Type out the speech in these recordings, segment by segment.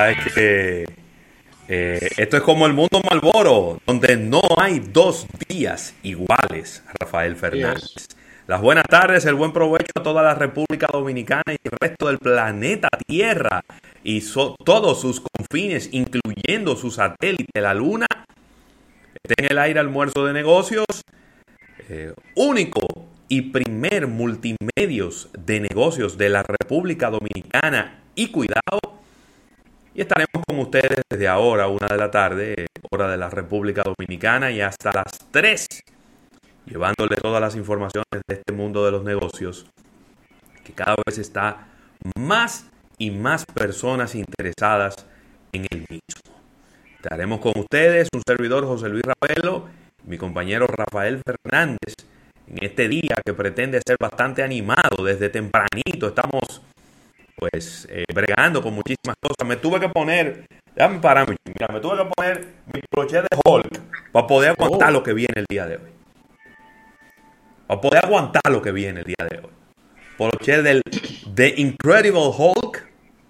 Verdad es que eh, esto es como el mundo Malboro, donde no hay dos días iguales, Rafael Fernández. Las buenas tardes, el buen provecho a toda la República Dominicana y el resto del planeta Tierra y todos sus confines, incluyendo su satélite, la Luna. Está en el aire almuerzo de negocios, eh, único y primer multimedios de negocios de la República Dominicana y cuidado. Y estaremos con ustedes desde ahora, una de la tarde, hora de la República Dominicana, y hasta las 3, llevándole todas las informaciones de este mundo de los negocios, que cada vez está más y más personas interesadas en el mismo. Estaremos con ustedes, un servidor José Luis Ravelo, mi compañero Rafael Fernández, en este día que pretende ser bastante animado desde tempranito. Estamos pues eh, bregando con muchísimas cosas. Me tuve que poner, déjame pararme, mira, me tuve que poner mi crochet de Hulk para poder aguantar oh. lo que viene el día de hoy. Para poder aguantar lo que viene el día de hoy. Crochet del The Incredible Hulk.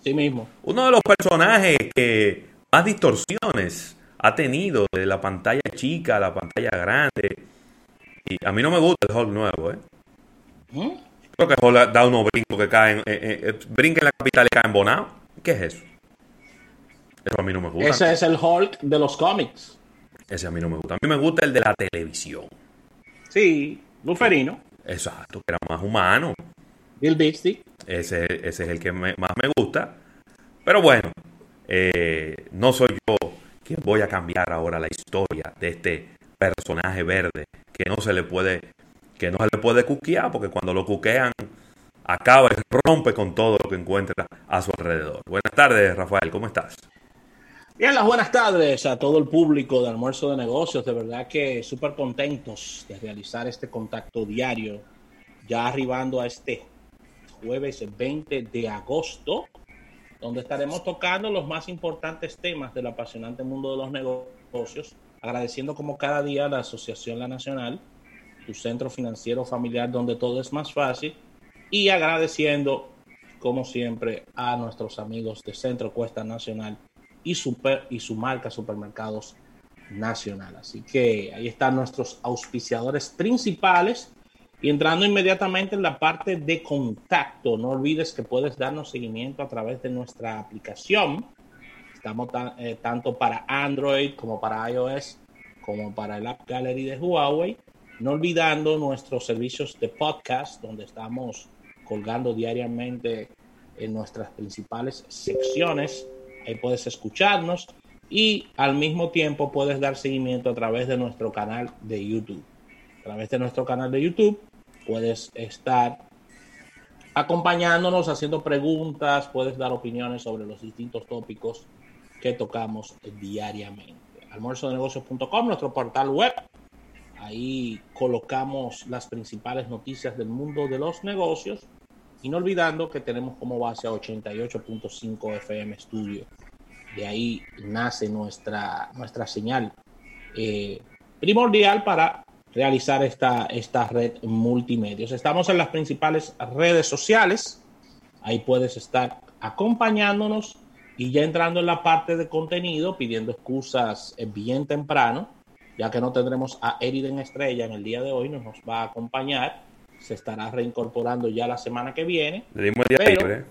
Sí mismo. Uno de los personajes que más distorsiones ha tenido de la pantalla chica a la pantalla grande y a mí no me gusta el Hulk nuevo, ¿eh? ¿Mm? Creo que da unos brincos que caen, eh, eh, eh, brinca en la capital y caen bonado. ¿Qué es eso? Eso a mí no me gusta. Ese es el Hulk de los cómics. Ese a mí no me gusta. A mí me gusta el de la televisión. Sí, Luferino. Exacto, que era más humano. Bill Bixby. Ese, ese es el que más me gusta. Pero bueno, no soy yo quien voy a cambiar ahora la historia de este personaje verde que no se le puede que no se le puede cuquear porque cuando lo cuquean acaba y rompe con todo lo que encuentra a su alrededor. Buenas tardes, Rafael, ¿cómo estás? Bien, las buenas tardes a todo el público de Almuerzo de Negocios. De verdad que súper contentos de realizar este contacto diario, ya arribando a este jueves 20 de agosto, donde estaremos tocando los más importantes temas del apasionante mundo de los negocios agradeciendo como cada día a la Asociación La Nacional, tu centro financiero familiar donde todo es más fácil, y agradeciendo como siempre a nuestros amigos de Centro Cuesta Nacional y, super, y su marca Supermercados Nacional. Así que ahí están nuestros auspiciadores principales. Y entrando inmediatamente en la parte de contacto, no olvides que puedes darnos seguimiento a través de nuestra aplicación Estamos eh, tanto para Android como para iOS, como para el App Gallery de Huawei. No olvidando nuestros servicios de podcast, donde estamos colgando diariamente en nuestras principales secciones. Ahí puedes escucharnos y al mismo tiempo puedes dar seguimiento a través de nuestro canal de YouTube. A través de nuestro canal de YouTube puedes estar acompañándonos, haciendo preguntas, puedes dar opiniones sobre los distintos tópicos que tocamos diariamente. Almuerzodenegocios.com, nuestro portal web. Ahí colocamos las principales noticias del mundo de los negocios. Y no olvidando que tenemos como base a 88.5 FM Studio. De ahí nace nuestra, nuestra señal eh, primordial para realizar esta, esta red multimedia. Estamos en las principales redes sociales. Ahí puedes estar acompañándonos y ya entrando en la parte de contenido, pidiendo excusas eh, bien temprano, ya que no tendremos a Eriden Estrella en el día de hoy, no nos va a acompañar, se estará reincorporando ya la semana que viene. Le dimos el día libre.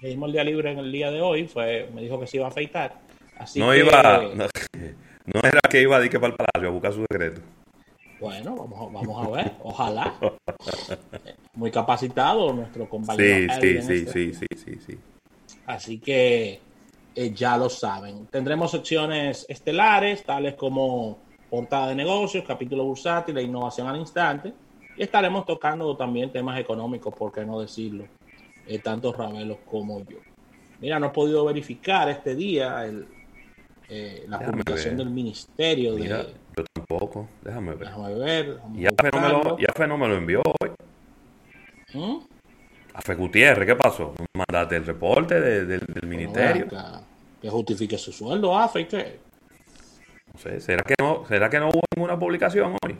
Le dimos el día libre en el día de hoy, fue, me dijo que se iba a afeitar. Así no iba, no, era que iba a ir que para el palacio a buscar su decreto. Bueno, vamos, vamos a ver, ojalá. Muy capacitado nuestro compañero. Sí, sí, sí, sí, sí, sí. Así que eh, ya lo saben. Tendremos secciones estelares, tales como portada de negocios, capítulo bursátil e innovación al instante. Y estaremos tocando también temas económicos, por qué no decirlo, eh, tanto Ravelo como yo. Mira, no he podido verificar este día eh, la publicación del ministerio. Mira, yo tampoco. Déjame ver. Déjame ver. Y Afe no, me lo envió hoy. ¿Mm? Afe Gutiérrez, ¿qué pasó? Mandaste el reporte del ministerio que justifique su sueldo, AFE, ¿qué? No sé, ¿será que no, ¿será que no hubo ninguna publicación hoy?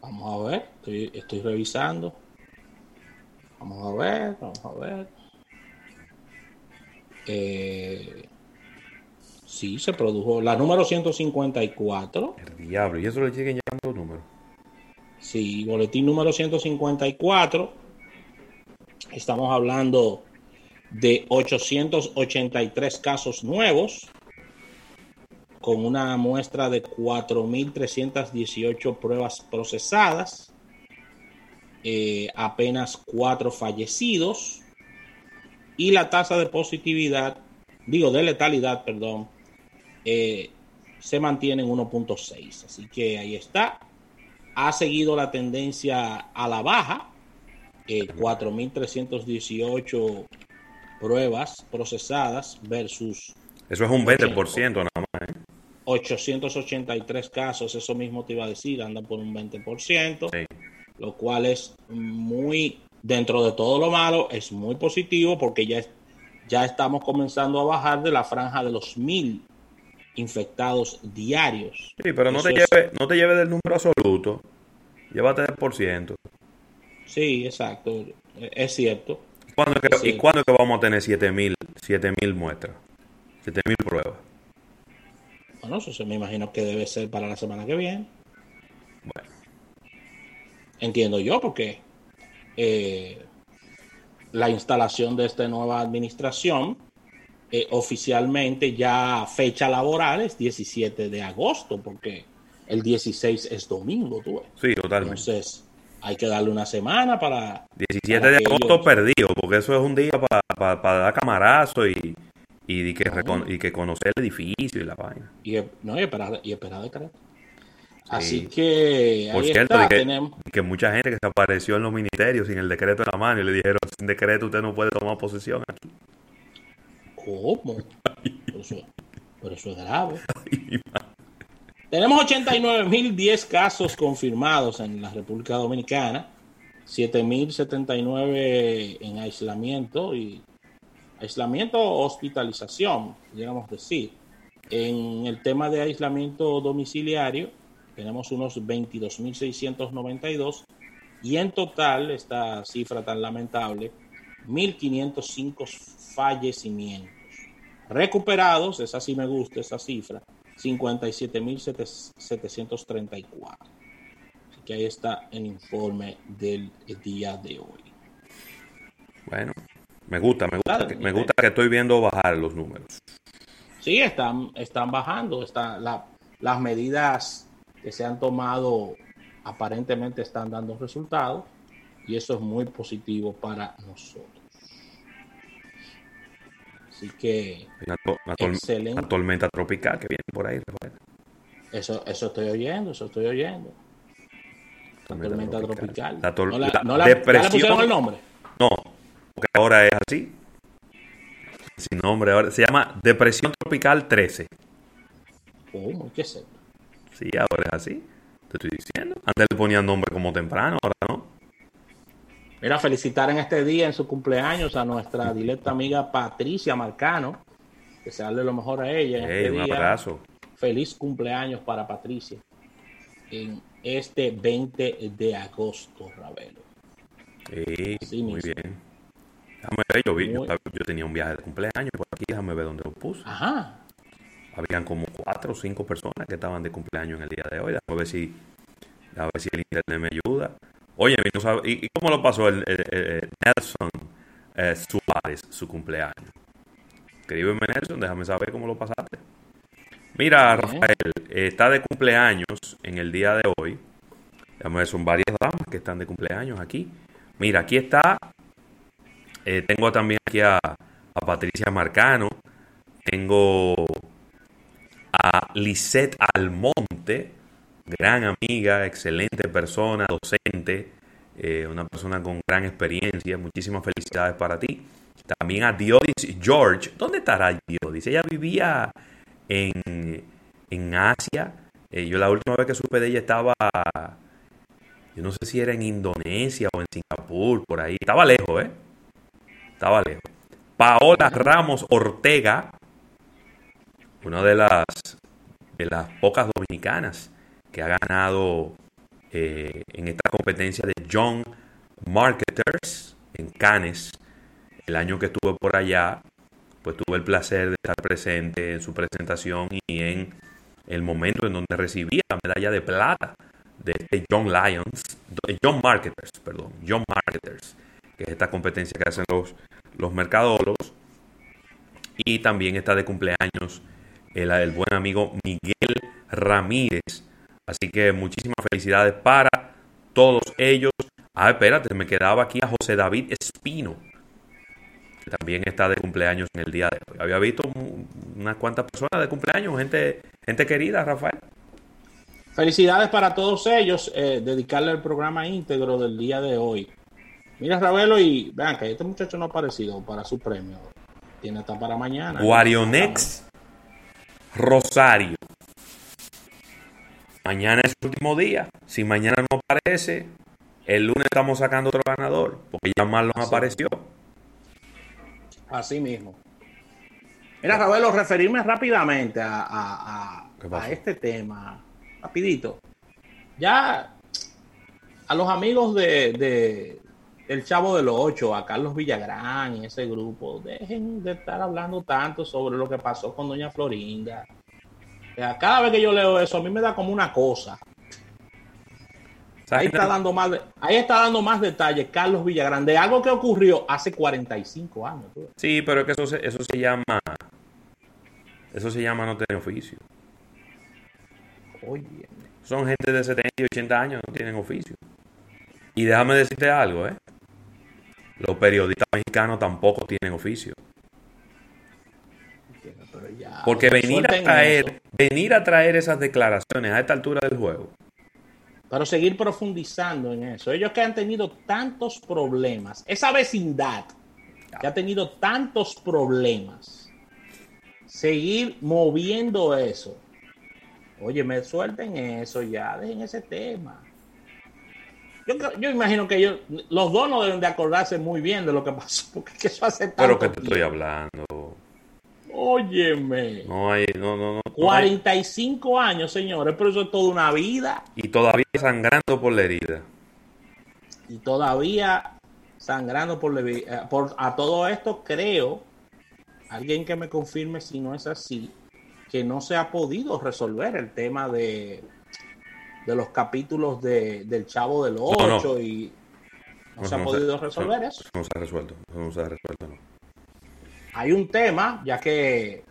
Vamos a ver, estoy, estoy revisando. Vamos a ver, vamos a ver. Eh, Sí, se produjo. La número 154. El diablo, y eso le siguen llegando los números. Sí, boletín número 154. Estamos hablando de 883 casos nuevos, con una muestra de 4.318 pruebas procesadas, eh, apenas cuatro fallecidos, y la tasa de positividad, digo, de letalidad, perdón, eh, se mantiene en 1.6. Así que ahí está. Ha seguido la tendencia a la baja. 4.318 pruebas procesadas versus... Eso es un 20% nada más. 883 ¿eh? casos, eso mismo te iba a decir, andan por un 20%, lo cual es muy, dentro de todo lo malo, es muy positivo porque ya, ya estamos comenzando a bajar de la franja de los mil infectados diarios. Sí, pero no te, lleve, no te lleve del número absoluto, llévate del por ciento. Sí, exacto, es cierto. ¿Y cuándo es que vamos a tener 7000 mil muestras? 7000 pruebas. Bueno, eso me imagino que debe ser para la semana que viene. Bueno. Entiendo yo, porque eh, la instalación de esta nueva administración eh, oficialmente ya fecha laboral es 17 de agosto, porque el 16 es domingo, tú ves. Sí, totalmente. Entonces, hay que darle una semana para... 17 de agosto perdido, porque eso es un día para, dar camarazo y, y, que, y que conocer el edificio y la vaina. Y, no, y esperar, y esperar decreto. Así que... Por cierto, que, que, mucha gente que se apareció en los ministerios sin el decreto en la mano y le dijeron, sin decreto usted no puede tomar posesión aquí. ¿Cómo? Pero eso, pero eso es grave. Tenemos 89.010 casos confirmados en la República Dominicana, 7.079 en aislamiento y aislamiento o hospitalización, digamos decir. En el tema de aislamiento domiciliario tenemos unos 22.692 y en total esta cifra tan lamentable, 1.505 fallecimientos. Recuperados, esa sí me gusta, esa cifra, 57.734. Así que ahí está el informe del día de hoy. Bueno, me gusta, me gusta, que, me gusta que estoy viendo bajar los números. Sí, están, están bajando. Está, las medidas que se han tomado aparentemente están dando resultados y eso es muy positivo para nosotros. Así que. Una, tormenta tropical que viene por ahí, Eso, eso estoy oyendo, eso estoy oyendo. tormenta tropical. La, ¿No la, depresión. el nombre? No, porque ahora es así. Sin nombre, ahora se llama Depresión Tropical 13. ¿Cómo? ¿Qué es eso? Sí, ahora es así. Te estoy diciendo. Antes le ponían nombre como temprano, ahora no. Mira, felicitar en este día, en su cumpleaños, a nuestra directa amiga Patricia Marcano. Que se darle lo mejor a ella. En este un abrazo. Feliz cumpleaños para Patricia. En este 20 de agosto, Ravelo. Sí, muy bien. Déjame ver, yo, vi, yo, tenía un viaje de cumpleaños por aquí, déjame ver dónde lo puse. Ajá. Habían como cuatro o cinco personas que estaban de cumpleaños en el día de hoy. Déjame ver si, déjame ver si el internet me ayuda. Oye, ¿y, cómo lo pasó el, Nelson eh, Suárez, su cumpleaños? Escríbeme, Nelson, déjame saber cómo lo pasaste. Mira, Rafael, está de cumpleaños en el día de hoy. Déjame ver, son varias damas que están de cumpleaños aquí. Mira, aquí está. Eh, tengo también aquí a, Patricia Marcano. Tengo a Lisette Almonte gran amiga, excelente persona, docente, eh, una persona con gran experiencia. Muchísimas felicidades para ti. También a Diodis George. ¿Dónde estará Diodis? Ella vivía en, en Asia. Eh, yo la última vez que supe de ella estaba, yo no sé si era en Indonesia o en Singapur, por ahí. Estaba lejos, ¿eh? Estaba lejos. Paola Ramos Ortega, una de las, de las pocas dominicanas que ha ganado eh, en esta competencia de Young Marketers en Cannes el año que estuve por allá. pues tuve el placer de estar presente en su presentación y en el momento en donde recibía la medalla de plata de este John Lions, John Marketers, perdón, John Marketers, que es esta competencia que hacen los, los mercadólogos. Y también está de cumpleaños el, el buen amigo Miguel Ramírez. Así que muchísimas felicidades para todos ellos. Ah, espérate, me quedaba aquí a José David Espino, también está de cumpleaños en el día de hoy. Había visto unas cuantas personas de cumpleaños, gente, gente querida, Rafael. Felicidades para todos ellos, eh, dedicarle el programa íntegro del día de hoy. Mira, Ravelo, y vean que este muchacho no ha aparecido para su premio. Tiene hasta para mañana. Guarionex Rosario. Mañana es el último día. Si mañana no aparece, el lunes estamos sacando otro ganador, porque ya Marlon apareció. Así mismo. Mira, Ravelo, referirme rápidamente a, a, a este tema rapidito. Ya a los amigos de, de el Chavo de los Ocho, a Carlos Villagrán y ese grupo, dejen de estar hablando tanto sobre lo que pasó con Doña Florinda. cada vez que yo leo eso, a mí me da como una cosa. Ahí está, dando más ahí está dando más detalles Carlos Villagrán de algo que ocurrió hace 45 años. Sí, pero es que eso se, eso se llama eso se llama no tener oficio. Son gente de 70 y 80 años, no tienen oficio. Y déjame decirte algo, ¿eh? Los periodistas mexicanos tampoco tienen oficio. Porque venir a traer, venir a traer esas declaraciones a esta altura del juego. Pero seguir profundizando en eso. Ellos que han tenido tantos problemas, esa vecindad que ha tenido tantos problemas, seguir moviendo eso Oye, me suelten eso ya, dejen ese tema. Yo, yo imagino que ellos, los dos no deben de acordarse muy bien de lo que pasó, porque eso hace tanto Pero que te estoy hablando. Óyeme. No hay, no, no, no. 45 años, señores, pero eso es toda una vida. Y todavía sangrando por la herida. Y todavía sangrando por la herida. Eh, por, a todo esto creo, alguien que me confirme si no es así, que no se ha podido resolver el tema de, de los capítulos de, del Chavo del 8 y no, se ha podido resolver eso. No se ha resuelto, no se ha resuelto. Hay un tema, ya que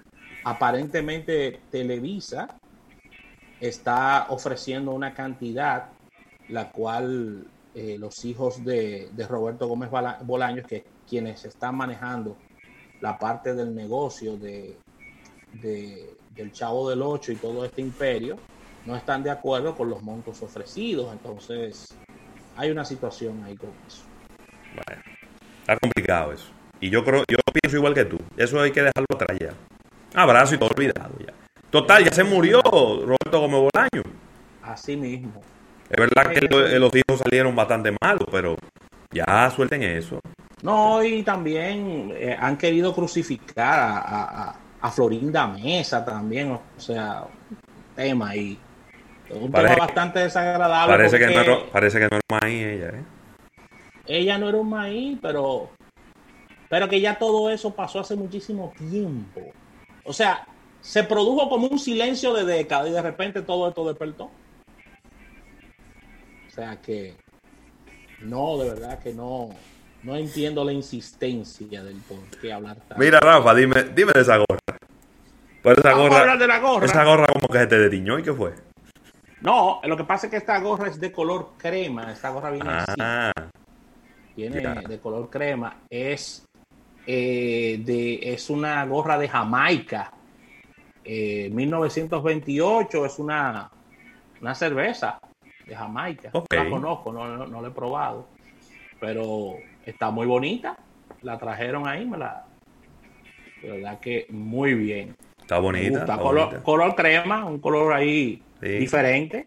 aparentemente Televisa está ofreciendo una cantidad la cual eh, los hijos de, de, Roberto Gómez Bolaños, que quienes están manejando la parte del negocio de, de, del Chavo del Ocho y todo este imperio no están de acuerdo con los montos ofrecidos. Entonces, hay una situación ahí con eso. Bueno, está complicado eso. Y yo creo, yo pienso igual que tú. Eso hay que dejarlo atrás ya. Abrazo y todo olvidado ya. Total, ya se murió Roberto Gómez Bolaño. Así mismo. Es verdad que los hijos salieron bastante malos, pero ya suelten eso. No, y también eh, han querido crucificar a a Florinda Mesa también, o sea, tema ahí. Un tema bastante desagradable. Parece, que no era, parece que no era un maíz ella, ¿eh? Ella no era un maíz, pero, pero que ya todo eso pasó hace muchísimo tiempo. O sea, se produjo como un silencio de décadas y de repente todo esto despertó. O sea que no, de verdad que no, no entiendo la insistencia del por qué hablar tanto. Mira, Rafa, dime, dime de esa gorra. esa gorra, de la gorra. Esa gorra como que se te detiñó y qué fue. No, lo que pasa es que esta gorra es de color crema. Esta gorra viene ah, así. Viene de color crema. Es eh, de, es una gorra de Jamaica. 1928 eh, es una, una cerveza de Jamaica. La conozco, no, no, no la he probado. Pero está muy bonita. La trajeron ahí, me la. De verdad que muy bien. Está bonita. color, crema, un color ahí diferente,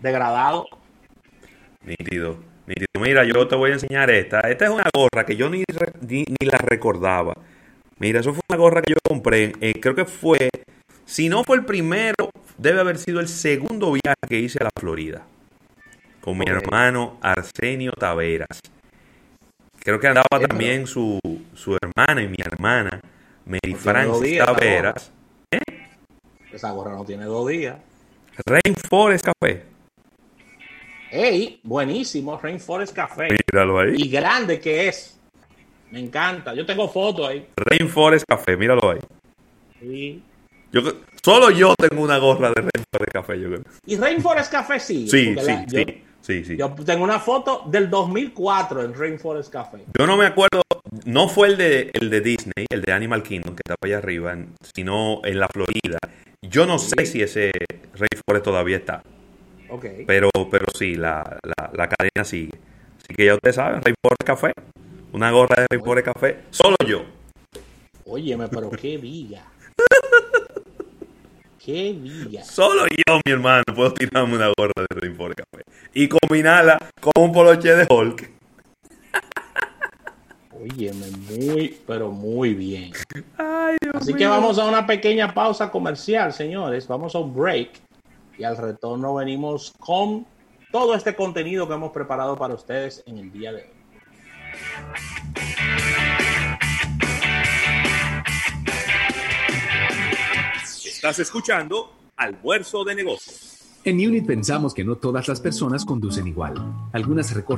degradado. Nítido. Nítido. Mira, yo te voy a enseñar esta. Esta es una gorra que yo ni, ni, la recordaba. Mira, eso fue una gorra que yo compré. Eh, creo que fue, si no fue el primero, debe haber sido el segundo viaje que hice a la Florida. Con mi hermano Arsenio Taveras. Creo que andaba también su, su hermana y mi hermana. Mary esa Taveras. Esa gorra no tiene dos días. Rainforest Café. ¡Ey! Buenísimo, Rainforest Café. Míralo ahí. Y grande que es. Me encanta. Yo tengo fotos ahí. Rainforest Café, míralo ahí. Sí. Yo, solo yo tengo una gorra de Rainforest Café, yo creo. Y Rainforest Café sí. Sí, sí, la- yo, sí, sí, sí. yo tengo una foto del 2004 en Rainforest Café. Yo no me acuerdo, no fue el de, el de Disney, el de Animal Kingdom, que estaba allá arriba, sino en la Florida. Yo no sé si ese Rainforest todavía está, Ok. pero, pero sí, la, la, la cadena sigue. Así que ya ustedes saben, Rainforest Café, una gorra de Rainforest Café, solo yo. Óyeme, pero qué villa. Qué villa. Solo yo, mi hermano, puedo tirarme una gorra de Rainforest Café. Y combinarla con un poloche de Hulk. Óyeme, muy, pero muy bien. Así que vamos a una pequeña pausa comercial, señores. Vamos a un break. Y al retorno venimos con todo este contenido que hemos preparado para ustedes en el día de hoy. Estás escuchando Almuerzo de Negocios. En Unit pensamos que no todas las personas conducen igual. Algunas recorren